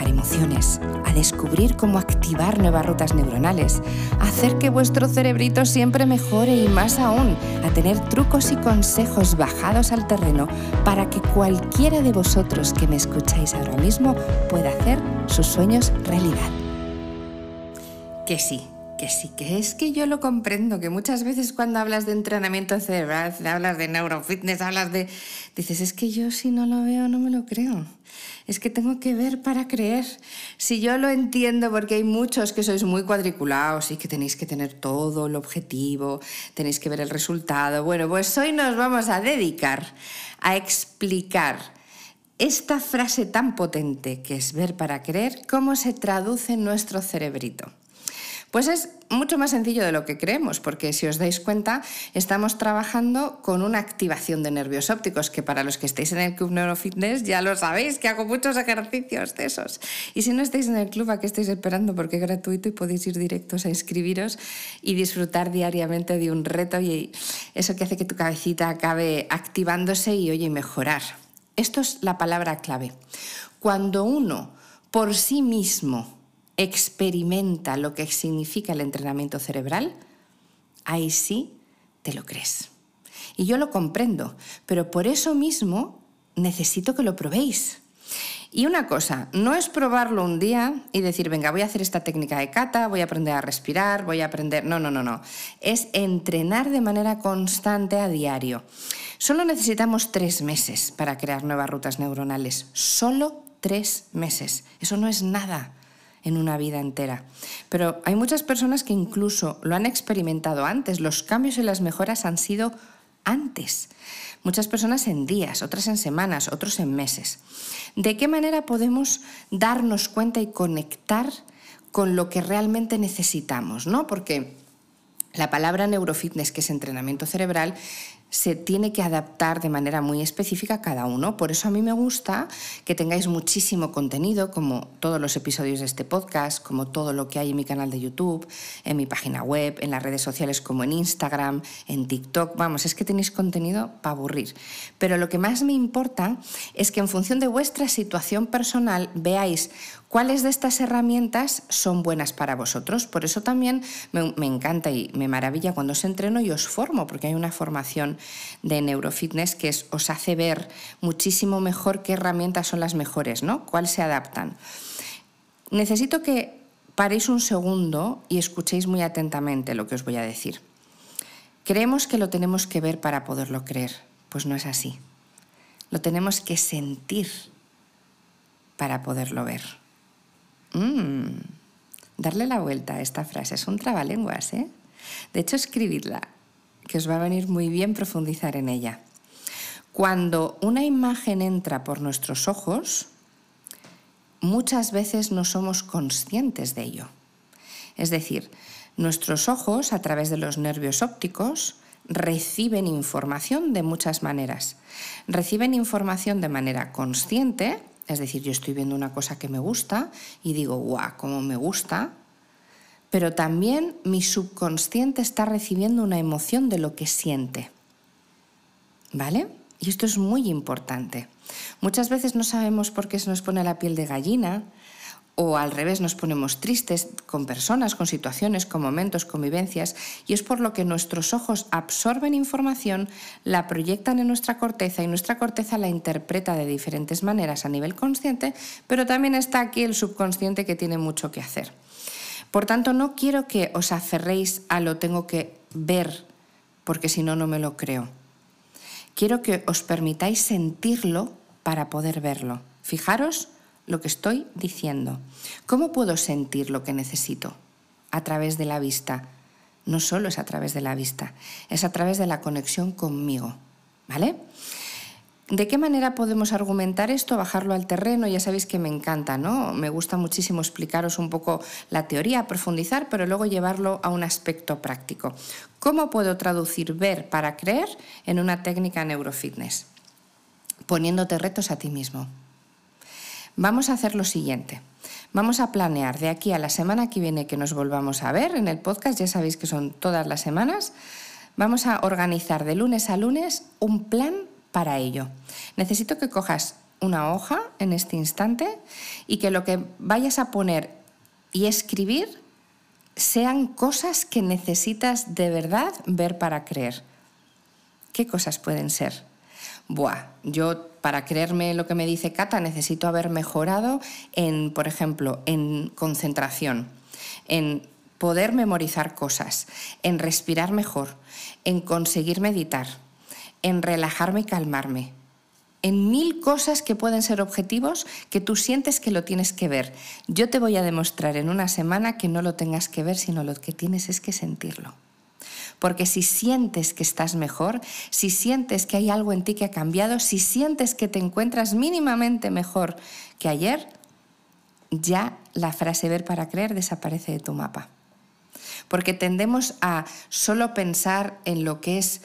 emociones, a descubrir cómo activar nuevas rutas neuronales, a hacer que vuestro cerebrito siempre mejore y más aún, a tener trucos y consejos bajados al terreno para que cualquiera de vosotros que me escucháis ahora mismo pueda hacer sus sueños realidad. Que sí, que sí, que es que yo lo comprendo, que muchas veces cuando hablas de entrenamiento cerebral, hablas de neurofitness, hablas de... Dices, es que yo si no lo veo no me lo creo. Es que tengo que ver para creer. Si yo lo entiendo, porque hay muchos que sois muy cuadriculados y que tenéis que tener todo el objetivo, tenéis que ver el resultado. Bueno, pues hoy nos vamos a dedicar a explicar esta frase tan potente que es ver para creer, ¿cómo se traduce en nuestro cerebrito? Pues es mucho más sencillo de lo que creemos, porque si os dais cuenta, estamos trabajando con una activación de nervios ópticos, que para los que estéis en el Club Neurofitness ya lo sabéis, que hago muchos ejercicios de esos. Y si no estáis en el club, ¿a qué estáis esperando? Porque es gratuito y podéis ir directos a inscribiros y disfrutar diariamente de un reto y eso que hace que tu cabecita acabe activándose y, oye, mejorar. Esto es la palabra clave. Cuando uno por sí mismo experimenta lo que significa el entrenamiento cerebral, ahí sí te lo crees. Y yo lo comprendo, pero por eso mismo necesito que lo probéis. Y una cosa, no es probarlo un día y decir, venga, voy a hacer esta técnica de cata, voy a aprender a respirar, voy a aprender... No, no, no, no. Es entrenar de manera constante a diario. Solo necesitamos tres meses para crear nuevas rutas neuronales. Solo tres meses. Eso no es nada en una vida entera. Pero hay muchas personas que incluso lo han experimentado antes. Los cambios y las mejoras han sido antes. Muchas personas en días, otras en semanas, otros en meses. ¿De qué manera podemos darnos cuenta y conectar con lo que realmente necesitamos? ¿no? Porque la palabra neurofitness, que es entrenamiento cerebral, se tiene que adaptar de manera muy específica a cada uno. Por eso a mí me gusta que tengáis muchísimo contenido, como todos los episodios de este podcast, como todo lo que hay en mi canal de YouTube, en mi página web, en las redes sociales como en Instagram, en TikTok. Vamos, es que tenéis contenido para aburrir. Pero lo que más me importa es que en función de vuestra situación personal veáis cuáles de estas herramientas son buenas para vosotros. Por eso también me, me encanta y me maravilla cuando os entreno y os formo, porque hay una formación de neurofitness que os hace ver muchísimo mejor qué herramientas son las mejores, ¿no? ¿Cuáles se adaptan? Necesito que paréis un segundo y escuchéis muy atentamente lo que os voy a decir. Creemos que lo tenemos que ver para poderlo creer. Pues no es así. Lo tenemos que sentir para poderlo ver. Mm. Darle la vuelta a esta frase es un trabalenguas, ¿eh? De hecho, escribidla que os va a venir muy bien profundizar en ella. Cuando una imagen entra por nuestros ojos, muchas veces no somos conscientes de ello. Es decir, nuestros ojos, a través de los nervios ópticos, reciben información de muchas maneras. Reciben información de manera consciente, es decir, yo estoy viendo una cosa que me gusta y digo, guau, cómo me gusta, pero también mi subconsciente está recibiendo una emoción de lo que siente. ¿Vale? Y esto es muy importante. Muchas veces no sabemos por qué se nos pone la piel de gallina o al revés nos ponemos tristes con personas, con situaciones, con momentos, con vivencias, y es por lo que nuestros ojos absorben información, la proyectan en nuestra corteza y nuestra corteza la interpreta de diferentes maneras a nivel consciente, pero también está aquí el subconsciente que tiene mucho que hacer. Por tanto, no quiero que os aferréis a lo tengo que ver, porque si no, no me lo creo. Quiero que os permitáis sentirlo para poder verlo. Fijaros lo que estoy diciendo. ¿Cómo puedo sentir lo que necesito? A través de la vista. No solo es a través de la vista, es a través de la conexión conmigo. ¿Vale? ¿De qué manera podemos argumentar esto, bajarlo al terreno? Ya sabéis que me encanta, ¿no? Me gusta muchísimo explicaros un poco la teoría, profundizar, pero luego llevarlo a un aspecto práctico. ¿Cómo puedo traducir ver para creer en una técnica neurofitness? poniéndote retos a ti mismo. Vamos a hacer lo siguiente. Vamos a planear de aquí a la semana que viene que nos volvamos a ver en el podcast, ya sabéis que son todas las semanas. Vamos a organizar de lunes a lunes un plan para ello. Necesito que cojas una hoja en este instante y que lo que vayas a poner y escribir sean cosas que necesitas de verdad ver para creer. ¿Qué cosas pueden ser? Buah, yo para creerme lo que me dice Cata necesito haber mejorado en, por ejemplo, en concentración, en poder memorizar cosas, en respirar mejor, en conseguir meditar, en relajarme y calmarme, en mil cosas que pueden ser objetivos que tú sientes que lo tienes que ver. Yo te voy a demostrar en una semana que no lo tengas que ver, sino lo que tienes es que sentirlo. Porque si sientes que estás mejor, si sientes que hay algo en ti que ha cambiado, si sientes que te encuentras mínimamente mejor que ayer, ya la frase ver para creer desaparece de tu mapa. Porque tendemos a solo pensar en lo que es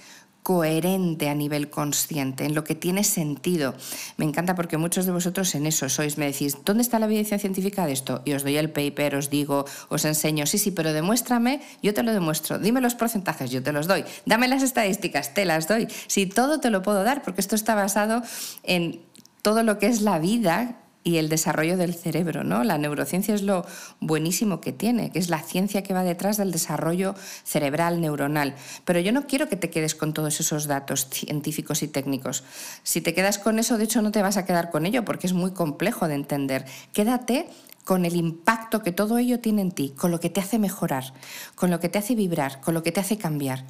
coherente a nivel consciente, en lo que tiene sentido. Me encanta porque muchos de vosotros en eso sois, me decís, ¿dónde está la evidencia científica de esto? Y os doy el paper, os digo, os enseño, sí, sí, pero demuéstrame, yo te lo demuestro, dime los porcentajes, yo te los doy, dame las estadísticas, te las doy. Si todo te lo puedo dar, porque esto está basado en todo lo que es la vida y el desarrollo del cerebro. ¿no? La neurociencia es lo buenísimo que tiene, que es la ciencia que va detrás del desarrollo cerebral, neuronal. Pero yo no quiero que te quedes con todos esos datos científicos y técnicos. Si te quedas con eso, de hecho no te vas a quedar con ello porque es muy complejo de entender. Quédate con el impacto que todo ello tiene en ti, con lo que te hace mejorar, con lo que te hace vibrar, con lo que te hace cambiar.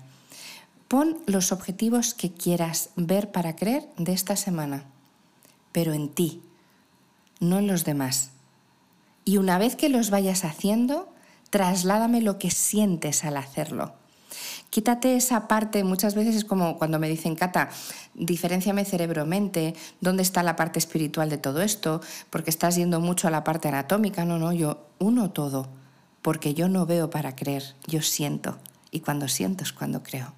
Pon los objetivos que quieras ver para creer de esta semana, pero en ti, no en los demás. Y una vez que los vayas haciendo, trasládame lo que sientes al hacerlo. Quítate esa parte, muchas veces es como cuando me dicen, Cata, diferenciame cerebro-mente, ¿dónde está la parte espiritual de todo esto? Porque estás yendo mucho a la parte anatómica, no, no, yo uno todo, porque yo no veo para creer, yo siento, y cuando siento es cuando creo.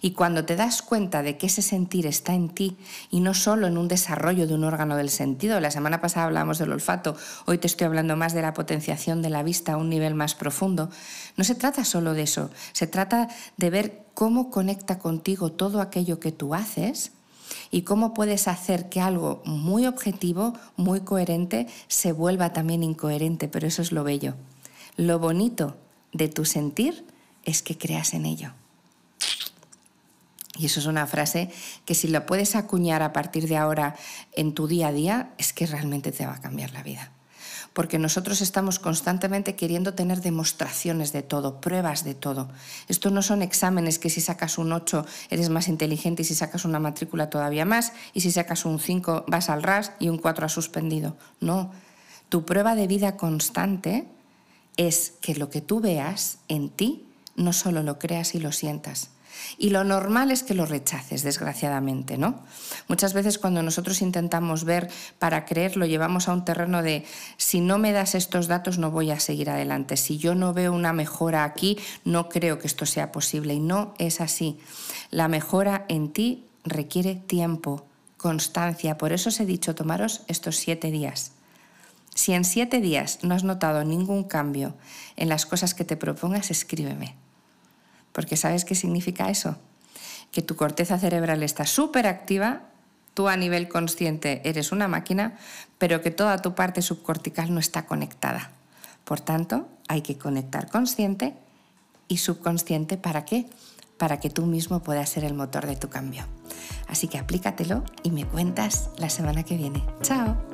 Y cuando te das cuenta de que ese sentir está en ti y no solo en un desarrollo de un órgano del sentido, la semana pasada hablamos del olfato, hoy te estoy hablando más de la potenciación de la vista a un nivel más profundo, no se trata solo de eso, se trata de ver cómo conecta contigo todo aquello que tú haces y cómo puedes hacer que algo muy objetivo, muy coherente, se vuelva también incoherente, pero eso es lo bello. Lo bonito de tu sentir es que creas en ello. Y eso es una frase que si la puedes acuñar a partir de ahora en tu día a día, es que realmente te va a cambiar la vida. Porque nosotros estamos constantemente queriendo tener demostraciones de todo, pruebas de todo. Esto no son exámenes que si sacas un 8 eres más inteligente y si sacas una matrícula todavía más y si sacas un 5 vas al RAS y un 4 has suspendido. No, tu prueba de vida constante es que lo que tú veas en ti no solo lo creas y lo sientas, y lo normal es que lo rechaces, desgraciadamente, ¿no? Muchas veces cuando nosotros intentamos ver para creer, lo llevamos a un terreno de si no me das estos datos no voy a seguir adelante. Si yo no veo una mejora aquí, no creo que esto sea posible. Y no es así. La mejora en ti requiere tiempo, constancia. Por eso os he dicho, tomaros estos siete días. Si en siete días no has notado ningún cambio en las cosas que te propongas, escríbeme porque ¿sabes qué significa eso? Que tu corteza cerebral está súper activa, tú a nivel consciente eres una máquina, pero que toda tu parte subcortical no está conectada. Por tanto, hay que conectar consciente y subconsciente para qué? Para que tú mismo puedas ser el motor de tu cambio. Así que aplícatelo y me cuentas la semana que viene. ¡Chao!